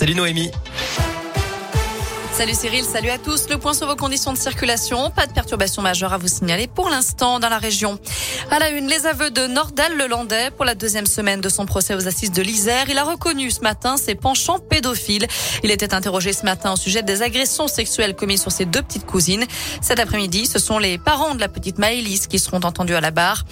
Salut Noémie. Salut Cyril, salut à tous. Le point sur vos conditions de circulation. Pas de perturbations majeures à vous signaler pour l'instant dans la région. À la une, les aveux de Nordal Lelandais pour la deuxième semaine de son procès aux assises de l'Isère. Il a reconnu ce matin ses penchants pédophiles. Il était interrogé ce matin au sujet des agressions sexuelles commises sur ses deux petites cousines. Cet après-midi, ce sont les parents de la petite Maëlys qui seront entendus à la barre.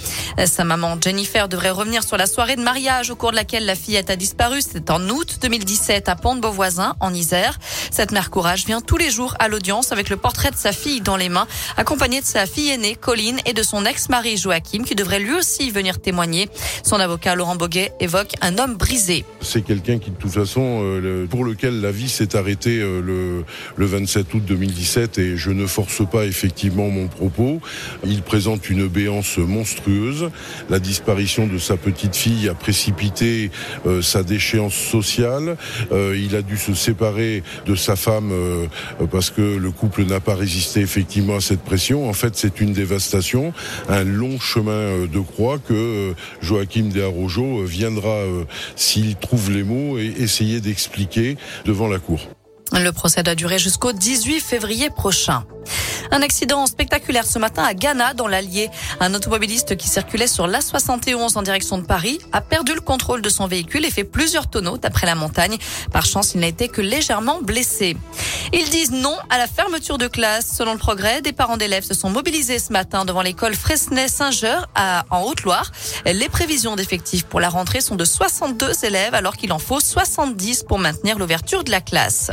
Sa maman Jennifer devrait revenir sur la soirée de mariage au cours de laquelle la fillette a disparu. C'était en août 2017 à Pont-de-Beauvoisin, en Isère. Cette mère courage vient tous les jours à l'audience avec le portrait de sa fille dans les mains, accompagnée de sa fille aînée, Colline, et de son ex-mari Joachim, qui devrait lui aussi venir témoigner. Son avocat Laurent Boguet évoque un homme brisé. C'est quelqu'un qui, de toute façon, euh, pour lequel la vie s'est arrêtée euh, le, le 27 août 2017 et je ne force pas effectivement mon propos. Il présente une béance monstrueuse. La disparition de sa petite fille a précipité euh, sa déchéance sociale. il a dû se séparer de sa femme parce que le couple n'a pas résisté effectivement à cette pression. En fait, c'est une dévastation, un long chemin de croix que Joachim de Arrojo viendra, s'il trouve les mots, et essayer d'expliquer devant la Cour. Le procès doit durer jusqu'au 18 février prochain. Un accident spectaculaire ce matin à Ghana, dans l'Allier. Un automobiliste qui circulait sur l'A71 en direction de Paris a perdu le contrôle de son véhicule et fait plusieurs tonneaux d'après la montagne. Par chance, il n'a été que légèrement blessé. Ils disent non à la fermeture de classe. Selon le progrès, des parents d'élèves se sont mobilisés ce matin devant l'école Fresnay-Saint-Geur en Haute-Loire. Les prévisions d'effectifs pour la rentrée sont de 62 élèves alors qu'il en faut 70 pour maintenir l'ouverture de la classe.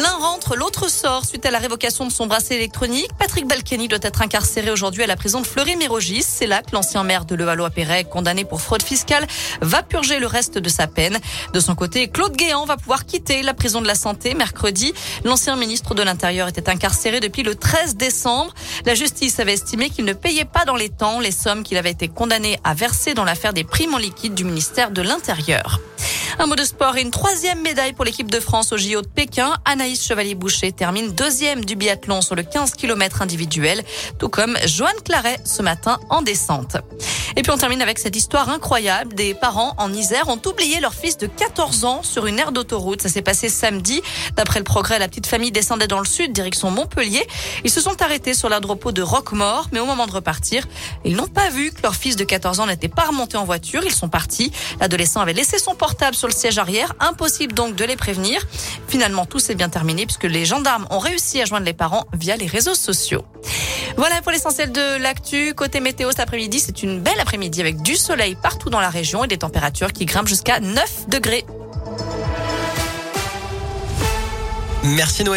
L'un rentre, l'autre sort suite à la révocation de son bracelet électronique. Patrick Balkany doit être incarcéré aujourd'hui à la prison de Fleury-Mérogis. C'est là que l'ancien maire de Levallois-Perret, condamné pour fraude fiscale, va purger le reste de sa peine. De son côté, Claude Guéant va pouvoir quitter la prison de la Santé mercredi. L'ancien ministre de l'Intérieur était incarcéré depuis le 13 décembre. La justice avait estimé qu'il ne payait pas dans les temps les sommes qu'il avait été condamné à verser dans l'affaire des primes en liquide du ministère de l'Intérieur. Un mot de sport et une troisième médaille pour l'équipe de France au JO de Pékin. Anaïs Chevalier-Boucher termine deuxième du biathlon sur le 15 km individuel, tout comme Joanne Claret ce matin en descente. Et puis on termine avec cette histoire incroyable. Des parents en Isère ont oublié leur fils de 14 ans sur une aire d'autoroute. Ça s'est passé samedi. D'après le progrès, la petite famille descendait dans le sud, direction Montpellier. Ils se sont arrêtés sur l'aire de de Roquemort, mais au moment de repartir, ils n'ont pas vu que leur fils de 14 ans n'était pas remonté en voiture. Ils sont partis. L'adolescent avait laissé son portable sur le siège arrière. Impossible donc de les prévenir. Finalement, tout s'est bien terminé puisque les gendarmes ont réussi à joindre les parents via les réseaux sociaux. Voilà pour l'essentiel de l'actu. Côté météo cet après-midi, c'est une belle après-midi avec du soleil partout dans la région et des températures qui grimpent jusqu'à 9 degrés. Merci Noé.